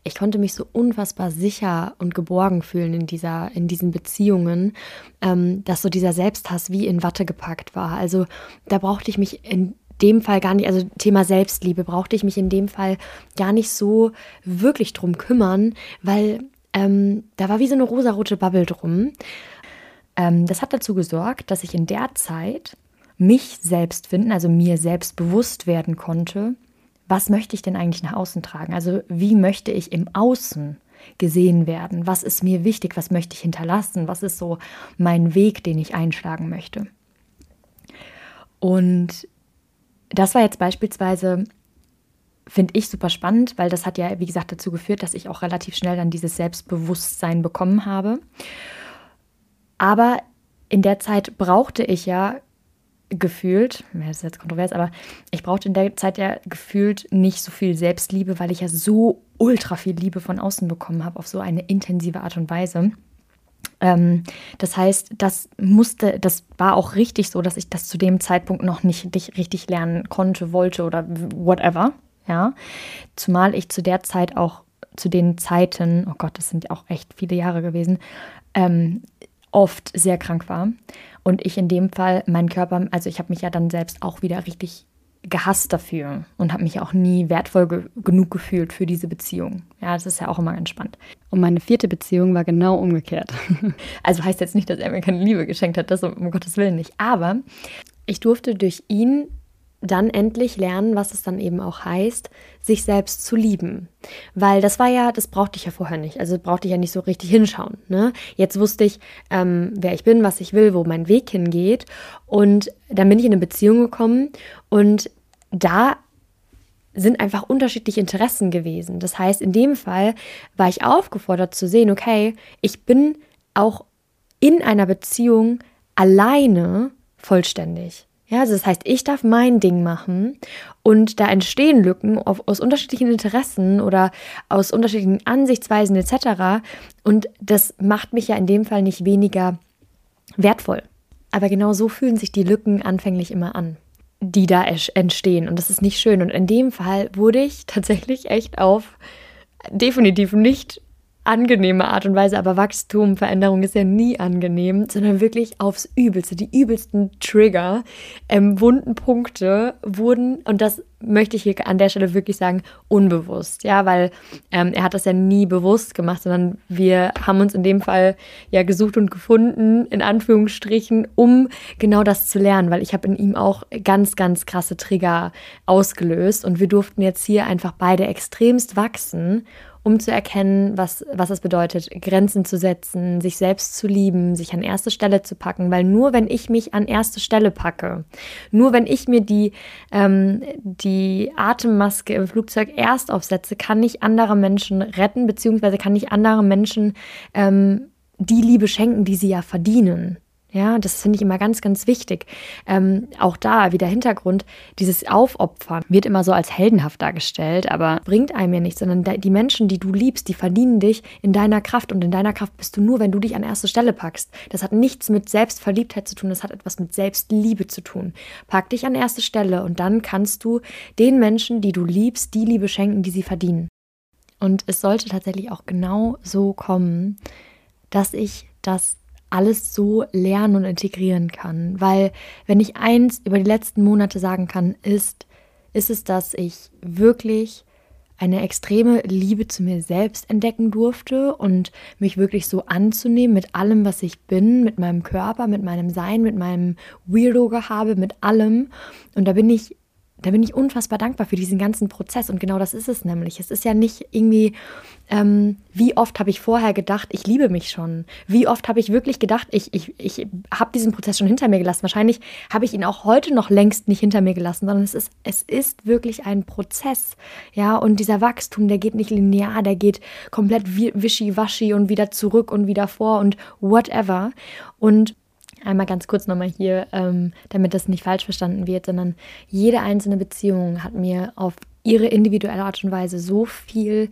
ich konnte mich so unfassbar sicher und geborgen fühlen in, dieser, in diesen Beziehungen, ähm, dass so dieser Selbsthass wie in Watte gepackt war. Also da brauchte ich mich in dem Fall gar nicht, also Thema Selbstliebe, brauchte ich mich in dem Fall gar nicht so wirklich drum kümmern, weil ähm, da war wie so eine rosarote Bubble drum. Ähm, das hat dazu gesorgt, dass ich in der Zeit mich selbst finden, also mir selbst bewusst werden konnte, was möchte ich denn eigentlich nach außen tragen? Also wie möchte ich im Außen gesehen werden? Was ist mir wichtig? Was möchte ich hinterlassen? Was ist so mein Weg, den ich einschlagen möchte? Und das war jetzt beispielsweise, finde ich super spannend, weil das hat ja, wie gesagt, dazu geführt, dass ich auch relativ schnell dann dieses Selbstbewusstsein bekommen habe. Aber in der Zeit brauchte ich ja gefühlt, das ist jetzt kontrovers, aber ich brauchte in der Zeit ja gefühlt nicht so viel Selbstliebe, weil ich ja so ultra viel Liebe von außen bekommen habe, auf so eine intensive Art und Weise. Ähm, das heißt, das musste, das war auch richtig so, dass ich das zu dem Zeitpunkt noch nicht richtig lernen konnte, wollte oder whatever. Ja, zumal ich zu der Zeit auch zu den Zeiten, oh Gott, das sind auch echt viele Jahre gewesen, ähm, oft sehr krank war. Und ich in dem Fall, mein Körper, also ich habe mich ja dann selbst auch wieder richtig gehasst dafür und habe mich auch nie wertvoll ge genug gefühlt für diese Beziehung. Ja, das ist ja auch immer ganz spannend. Und meine vierte Beziehung war genau umgekehrt. also heißt jetzt nicht, dass er mir keine Liebe geschenkt hat, das um Gottes Willen nicht. Aber ich durfte durch ihn dann endlich lernen, was es dann eben auch heißt, sich selbst zu lieben. Weil das war ja, das brauchte ich ja vorher nicht. Also brauchte ich ja nicht so richtig hinschauen. Ne? Jetzt wusste ich, ähm, wer ich bin, was ich will, wo mein Weg hingeht. Und dann bin ich in eine Beziehung gekommen und da sind einfach unterschiedliche Interessen gewesen. Das heißt, in dem Fall war ich aufgefordert zu sehen, okay, ich bin auch in einer Beziehung alleine vollständig. Ja, also das heißt, ich darf mein Ding machen und da entstehen Lücken auf, aus unterschiedlichen Interessen oder aus unterschiedlichen Ansichtsweisen etc. Und das macht mich ja in dem Fall nicht weniger wertvoll. Aber genau so fühlen sich die Lücken anfänglich immer an, die da entstehen. Und das ist nicht schön. Und in dem Fall wurde ich tatsächlich echt auf definitiv nicht angenehme Art und Weise, aber Wachstum, Veränderung ist ja nie angenehm, sondern wirklich aufs Übelste. Die übelsten Trigger, ähm, wunden Punkte wurden, und das möchte ich hier an der Stelle wirklich sagen, unbewusst, ja, weil ähm, er hat das ja nie bewusst gemacht, sondern wir haben uns in dem Fall ja gesucht und gefunden, in Anführungsstrichen, um genau das zu lernen, weil ich habe in ihm auch ganz, ganz krasse Trigger ausgelöst und wir durften jetzt hier einfach beide extremst wachsen um zu erkennen, was, was es bedeutet, Grenzen zu setzen, sich selbst zu lieben, sich an erste Stelle zu packen. Weil nur wenn ich mich an erste Stelle packe, nur wenn ich mir die, ähm, die Atemmaske im Flugzeug erst aufsetze, kann ich andere Menschen retten, beziehungsweise kann ich andere Menschen ähm, die Liebe schenken, die sie ja verdienen. Ja, das finde ich immer ganz, ganz wichtig. Ähm, auch da wieder Hintergrund, dieses Aufopfern wird immer so als heldenhaft dargestellt, aber bringt einem ja nichts, sondern die Menschen, die du liebst, die verdienen dich in deiner Kraft und in deiner Kraft bist du nur, wenn du dich an erste Stelle packst. Das hat nichts mit Selbstverliebtheit zu tun, das hat etwas mit Selbstliebe zu tun. Pack dich an erste Stelle und dann kannst du den Menschen, die du liebst, die Liebe schenken, die sie verdienen. Und es sollte tatsächlich auch genau so kommen, dass ich das alles so lernen und integrieren kann. Weil wenn ich eins über die letzten Monate sagen kann, ist, ist es, dass ich wirklich eine extreme Liebe zu mir selbst entdecken durfte und mich wirklich so anzunehmen mit allem, was ich bin, mit meinem Körper, mit meinem Sein, mit meinem Weirdo-Gehabe, mit allem. Und da bin ich da bin ich unfassbar dankbar für diesen ganzen Prozess. Und genau das ist es nämlich. Es ist ja nicht irgendwie, ähm, wie oft habe ich vorher gedacht, ich liebe mich schon. Wie oft habe ich wirklich gedacht, ich, ich, ich habe diesen Prozess schon hinter mir gelassen. Wahrscheinlich habe ich ihn auch heute noch längst nicht hinter mir gelassen, sondern es ist, es ist wirklich ein Prozess. Ja, und dieser Wachstum, der geht nicht linear, der geht komplett wischiwaschi und wieder zurück und wieder vor und whatever. Und einmal ganz kurz nochmal hier, ähm, damit das nicht falsch verstanden wird, sondern jede einzelne Beziehung hat mir auf ihre individuelle Art und Weise so viel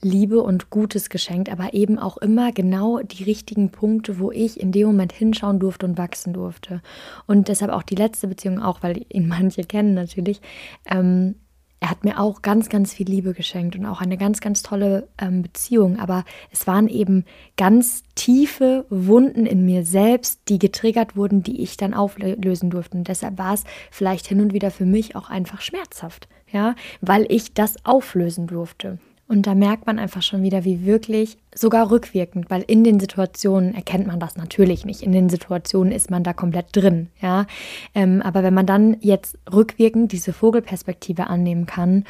Liebe und Gutes geschenkt, aber eben auch immer genau die richtigen Punkte, wo ich in dem Moment hinschauen durfte und wachsen durfte. Und deshalb auch die letzte Beziehung, auch weil ihn manche kennen natürlich, ähm, er hat mir auch ganz, ganz viel Liebe geschenkt und auch eine ganz, ganz tolle ähm, Beziehung. Aber es waren eben ganz tiefe Wunden in mir selbst, die getriggert wurden, die ich dann auflösen durfte. Und deshalb war es vielleicht hin und wieder für mich auch einfach schmerzhaft, ja, weil ich das auflösen durfte. Und da merkt man einfach schon wieder, wie wirklich, sogar rückwirkend, weil in den Situationen erkennt man das natürlich nicht. In den Situationen ist man da komplett drin, ja. Ähm, aber wenn man dann jetzt rückwirkend diese Vogelperspektive annehmen kann,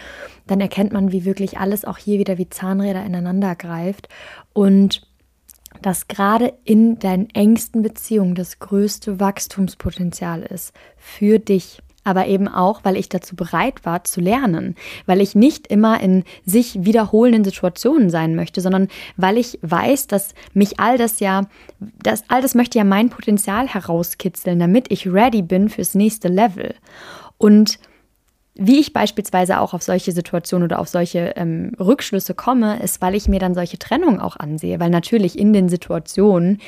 dann erkennt man, wie wirklich alles auch hier wieder wie Zahnräder ineinander greift und dass gerade in deinen engsten Beziehungen das größte Wachstumspotenzial ist für dich aber eben auch, weil ich dazu bereit war zu lernen, weil ich nicht immer in sich wiederholenden Situationen sein möchte, sondern weil ich weiß, dass mich all das ja, das, all das möchte ja mein Potenzial herauskitzeln, damit ich ready bin fürs nächste Level. Und wie ich beispielsweise auch auf solche Situationen oder auf solche ähm, Rückschlüsse komme, ist, weil ich mir dann solche Trennungen auch ansehe. Weil natürlich in den Situationen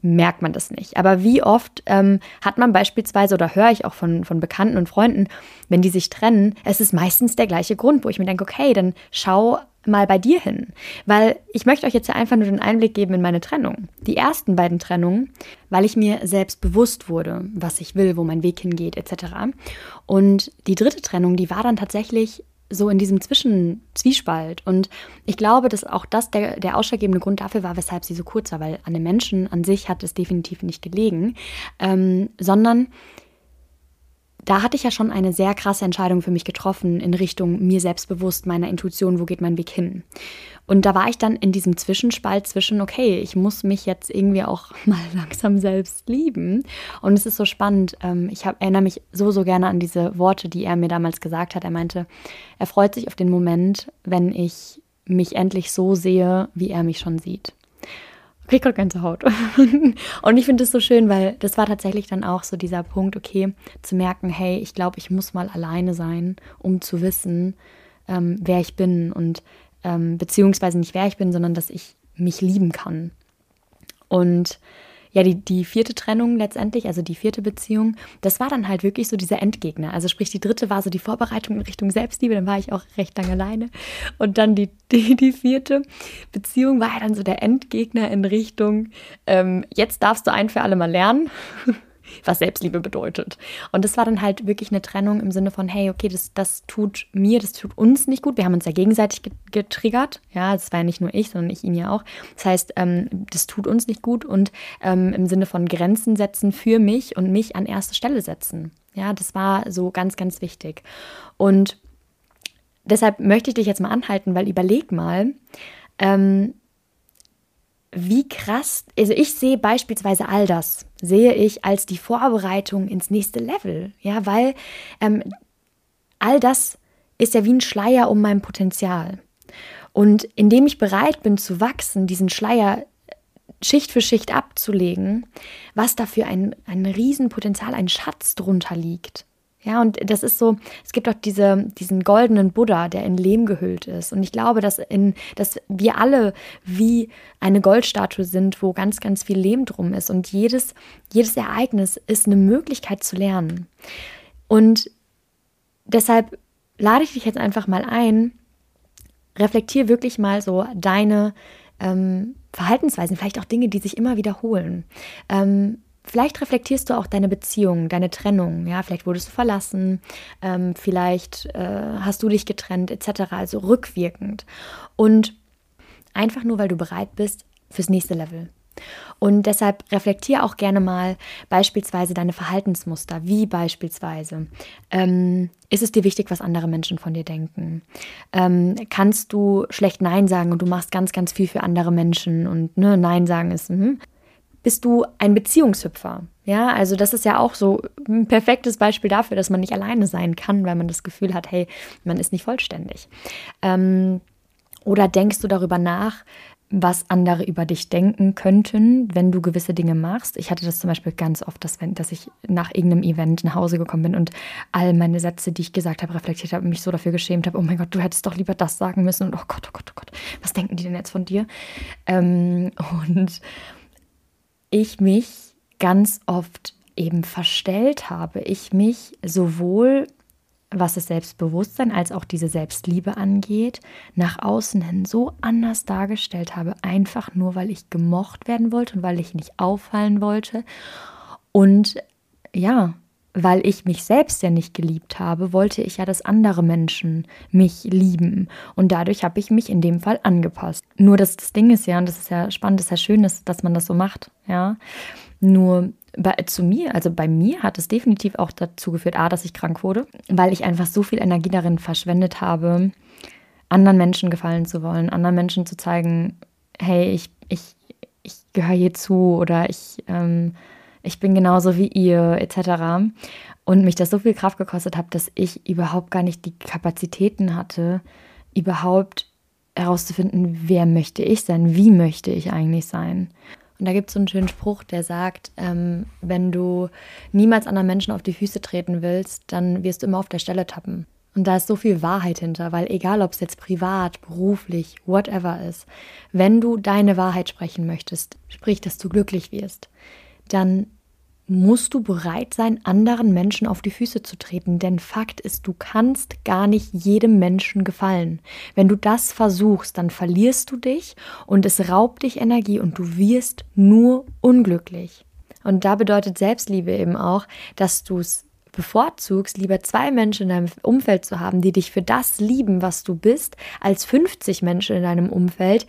merkt man das nicht. Aber wie oft ähm, hat man beispielsweise oder höre ich auch von, von Bekannten und Freunden, wenn die sich trennen, es ist meistens der gleiche Grund, wo ich mir denke, okay, dann schau mal bei dir hin. Weil ich möchte euch jetzt einfach nur den Einblick geben in meine Trennung. Die ersten beiden Trennungen, weil ich mir selbst bewusst wurde, was ich will, wo mein Weg hingeht, etc. Und die dritte Trennung, die war dann tatsächlich so in diesem Zwischenzwiespalt. Und ich glaube, dass auch das der, der ausschlaggebende Grund dafür war, weshalb sie so kurz war, weil an den Menschen an sich hat es definitiv nicht gelegen, ähm, sondern da hatte ich ja schon eine sehr krasse Entscheidung für mich getroffen in Richtung mir selbstbewusst, meiner Intuition, wo geht mein Weg hin. Und da war ich dann in diesem Zwischenspalt zwischen, okay, ich muss mich jetzt irgendwie auch mal langsam selbst lieben. Und es ist so spannend. Ähm, ich hab, erinnere mich so, so gerne an diese Worte, die er mir damals gesagt hat. Er meinte, er freut sich auf den Moment, wenn ich mich endlich so sehe, wie er mich schon sieht krieg gerade ganze Haut. und ich finde es so schön, weil das war tatsächlich dann auch so dieser Punkt, okay, zu merken, hey, ich glaube, ich muss mal alleine sein, um zu wissen, ähm, wer ich bin und ähm, beziehungsweise nicht wer ich bin, sondern dass ich mich lieben kann. Und ja, die, die vierte Trennung letztendlich, also die vierte Beziehung, das war dann halt wirklich so dieser Endgegner. Also sprich, die dritte war so die Vorbereitung in Richtung Selbstliebe, dann war ich auch recht lange alleine. Und dann die, die, die vierte Beziehung war ja dann so der Endgegner in Richtung, ähm, jetzt darfst du ein für alle mal lernen was Selbstliebe bedeutet. Und das war dann halt wirklich eine Trennung im Sinne von, hey, okay, das, das tut mir, das tut uns nicht gut. Wir haben uns ja gegenseitig getriggert. Ja, das war ja nicht nur ich, sondern ich ihn ja auch. Das heißt, ähm, das tut uns nicht gut und ähm, im Sinne von Grenzen setzen für mich und mich an erste Stelle setzen. Ja, das war so ganz, ganz wichtig. Und deshalb möchte ich dich jetzt mal anhalten, weil überleg mal, ähm, wie krass, also ich sehe beispielsweise all das, sehe ich als die Vorbereitung ins nächste Level, ja, weil ähm, all das ist ja wie ein Schleier um mein Potenzial. Und indem ich bereit bin zu wachsen, diesen Schleier Schicht für Schicht abzulegen, was dafür ein, ein Riesenpotenzial, ein Schatz drunter liegt, ja, und das ist so, es gibt auch diese, diesen goldenen Buddha, der in Lehm gehüllt ist. Und ich glaube, dass, in, dass wir alle wie eine Goldstatue sind, wo ganz, ganz viel Lehm drum ist. Und jedes, jedes Ereignis ist eine Möglichkeit zu lernen. Und deshalb lade ich dich jetzt einfach mal ein, reflektier wirklich mal so deine ähm, Verhaltensweisen, vielleicht auch Dinge, die sich immer wiederholen. Ähm, vielleicht reflektierst du auch deine Beziehung, deine Trennung. Ja, vielleicht wurdest du verlassen, ähm, vielleicht äh, hast du dich getrennt, etc. Also rückwirkend. Und einfach nur, weil du bereit bist fürs nächste Level. Und deshalb reflektiere auch gerne mal beispielsweise deine Verhaltensmuster, wie beispielsweise, ähm, ist es dir wichtig, was andere Menschen von dir denken? Ähm, kannst du schlecht Nein sagen und du machst ganz, ganz viel für andere Menschen und ne, Nein sagen ist, mh. Bist du ein Beziehungshüpfer? Ja, also das ist ja auch so ein perfektes Beispiel dafür, dass man nicht alleine sein kann, weil man das Gefühl hat, hey, man ist nicht vollständig. Ähm, oder denkst du darüber nach, was andere über dich denken könnten, wenn du gewisse Dinge machst. Ich hatte das zum Beispiel ganz oft, dass, wenn, dass ich nach irgendeinem Event nach Hause gekommen bin und all meine Sätze, die ich gesagt habe, reflektiert habe und mich so dafür geschämt habe, oh mein Gott, du hättest doch lieber das sagen müssen und oh Gott, oh Gott, oh Gott, was denken die denn jetzt von dir? Ähm, und ich mich ganz oft eben verstellt habe. Ich mich sowohl was das Selbstbewusstsein als auch diese Selbstliebe angeht, nach außen hin so anders dargestellt habe, einfach nur weil ich gemocht werden wollte und weil ich nicht auffallen wollte. Und ja, weil ich mich selbst ja nicht geliebt habe, wollte ich ja, dass andere Menschen mich lieben. Und dadurch habe ich mich in dem Fall angepasst. Nur dass das Ding ist ja, und das ist ja spannend, das ist ja schön, dass, dass man das so macht, ja. Nur bei, zu mir, also bei mir hat es definitiv auch dazu geführt, A, dass ich krank wurde, weil ich einfach so viel Energie darin verschwendet habe, anderen Menschen gefallen zu wollen, anderen Menschen zu zeigen, hey, ich, ich, ich gehöre hier zu oder ich, ähm, ich bin genauso wie ihr, etc. Und mich das so viel Kraft gekostet hat, dass ich überhaupt gar nicht die Kapazitäten hatte, überhaupt herauszufinden, wer möchte ich sein, wie möchte ich eigentlich sein. Und da gibt es so einen schönen Spruch, der sagt, ähm, wenn du niemals anderen Menschen auf die Füße treten willst, dann wirst du immer auf der Stelle tappen. Und da ist so viel Wahrheit hinter, weil egal ob es jetzt privat, beruflich, whatever ist, wenn du deine Wahrheit sprechen möchtest, sprich, dass du glücklich wirst, dann musst du bereit sein, anderen Menschen auf die Füße zu treten. Denn Fakt ist, du kannst gar nicht jedem Menschen gefallen. Wenn du das versuchst, dann verlierst du dich und es raubt dich Energie und du wirst nur unglücklich. Und da bedeutet Selbstliebe eben auch, dass du es bevorzugst, lieber zwei Menschen in deinem Umfeld zu haben, die dich für das lieben, was du bist, als 50 Menschen in deinem Umfeld,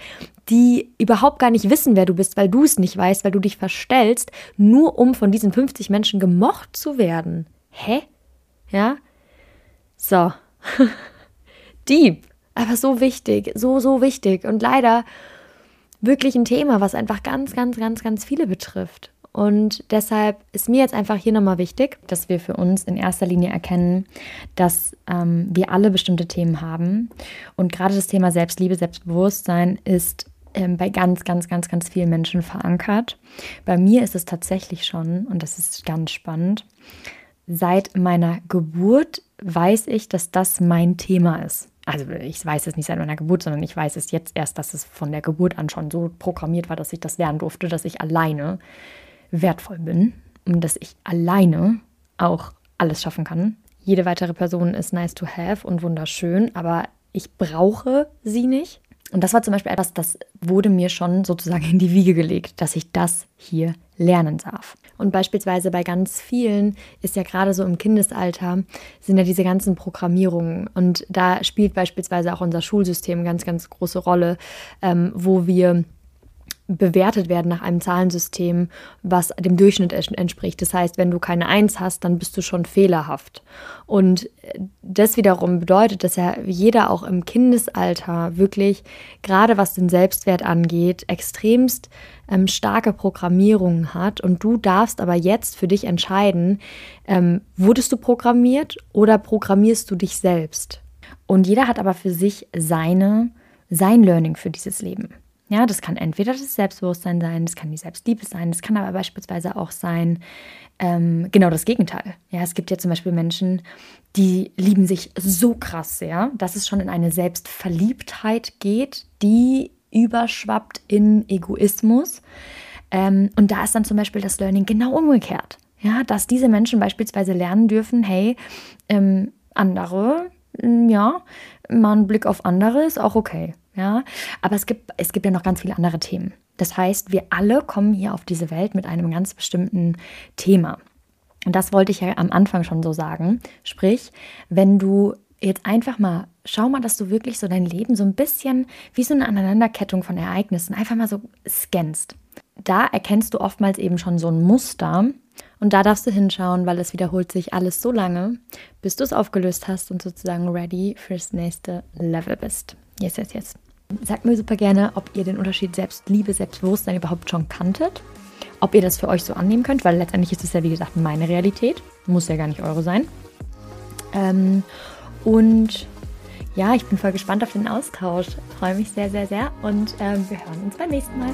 die überhaupt gar nicht wissen, wer du bist, weil du es nicht weißt, weil du dich verstellst, nur um von diesen 50 Menschen gemocht zu werden. Hä? Ja? So. Deep. Aber so wichtig, so, so wichtig. Und leider wirklich ein Thema, was einfach ganz, ganz, ganz, ganz viele betrifft. Und deshalb ist mir jetzt einfach hier nochmal wichtig, dass wir für uns in erster Linie erkennen, dass ähm, wir alle bestimmte Themen haben. Und gerade das Thema Selbstliebe, Selbstbewusstsein ist ähm, bei ganz, ganz, ganz, ganz vielen Menschen verankert. Bei mir ist es tatsächlich schon, und das ist ganz spannend, seit meiner Geburt weiß ich, dass das mein Thema ist. Also ich weiß es nicht seit meiner Geburt, sondern ich weiß es jetzt erst, dass es von der Geburt an schon so programmiert war, dass ich das lernen durfte, dass ich alleine wertvoll bin und dass ich alleine auch alles schaffen kann. Jede weitere Person ist nice to have und wunderschön, aber ich brauche sie nicht. Und das war zum Beispiel etwas, das wurde mir schon sozusagen in die Wiege gelegt, dass ich das hier lernen darf. Und beispielsweise bei ganz vielen ist ja gerade so im Kindesalter sind ja diese ganzen Programmierungen. Und da spielt beispielsweise auch unser Schulsystem ganz, ganz große Rolle, ähm, wo wir bewertet werden nach einem Zahlensystem, was dem Durchschnitt entspricht. Das heißt, wenn du keine Eins hast, dann bist du schon fehlerhaft. Und das wiederum bedeutet, dass ja jeder auch im Kindesalter wirklich, gerade was den Selbstwert angeht, extremst ähm, starke Programmierungen hat. Und du darfst aber jetzt für dich entscheiden, ähm, wurdest du programmiert oder programmierst du dich selbst? Und jeder hat aber für sich seine, sein Learning für dieses Leben. Ja, das kann entweder das Selbstbewusstsein sein, das kann die Selbstliebe sein, das kann aber beispielsweise auch sein, ähm, genau das Gegenteil. Ja, es gibt ja zum Beispiel Menschen, die lieben sich so krass sehr, dass es schon in eine Selbstverliebtheit geht, die überschwappt in Egoismus. Ähm, und da ist dann zum Beispiel das Learning genau umgekehrt. Ja, dass diese Menschen beispielsweise lernen dürfen, hey, ähm, andere, ja, mal ein Blick auf andere ist auch okay. Ja, aber es gibt, es gibt ja noch ganz viele andere Themen. Das heißt, wir alle kommen hier auf diese Welt mit einem ganz bestimmten Thema. Und das wollte ich ja am Anfang schon so sagen. Sprich, wenn du jetzt einfach mal, schau mal, dass du wirklich so dein Leben so ein bisschen wie so eine Aneinanderkettung von Ereignissen einfach mal so scannst. Da erkennst du oftmals eben schon so ein Muster. Und da darfst du hinschauen, weil es wiederholt sich alles so lange, bis du es aufgelöst hast und sozusagen ready fürs nächste Level bist. Yes, yes, yes. Sagt mir super gerne, ob ihr den Unterschied Selbstliebe, Selbstbewusstsein überhaupt schon kanntet. Ob ihr das für euch so annehmen könnt, weil letztendlich ist es ja, wie gesagt, meine Realität. Muss ja gar nicht eure sein. Ähm, und ja, ich bin voll gespannt auf den Austausch. Freue mich sehr, sehr, sehr. Und ähm, wir hören uns beim nächsten Mal.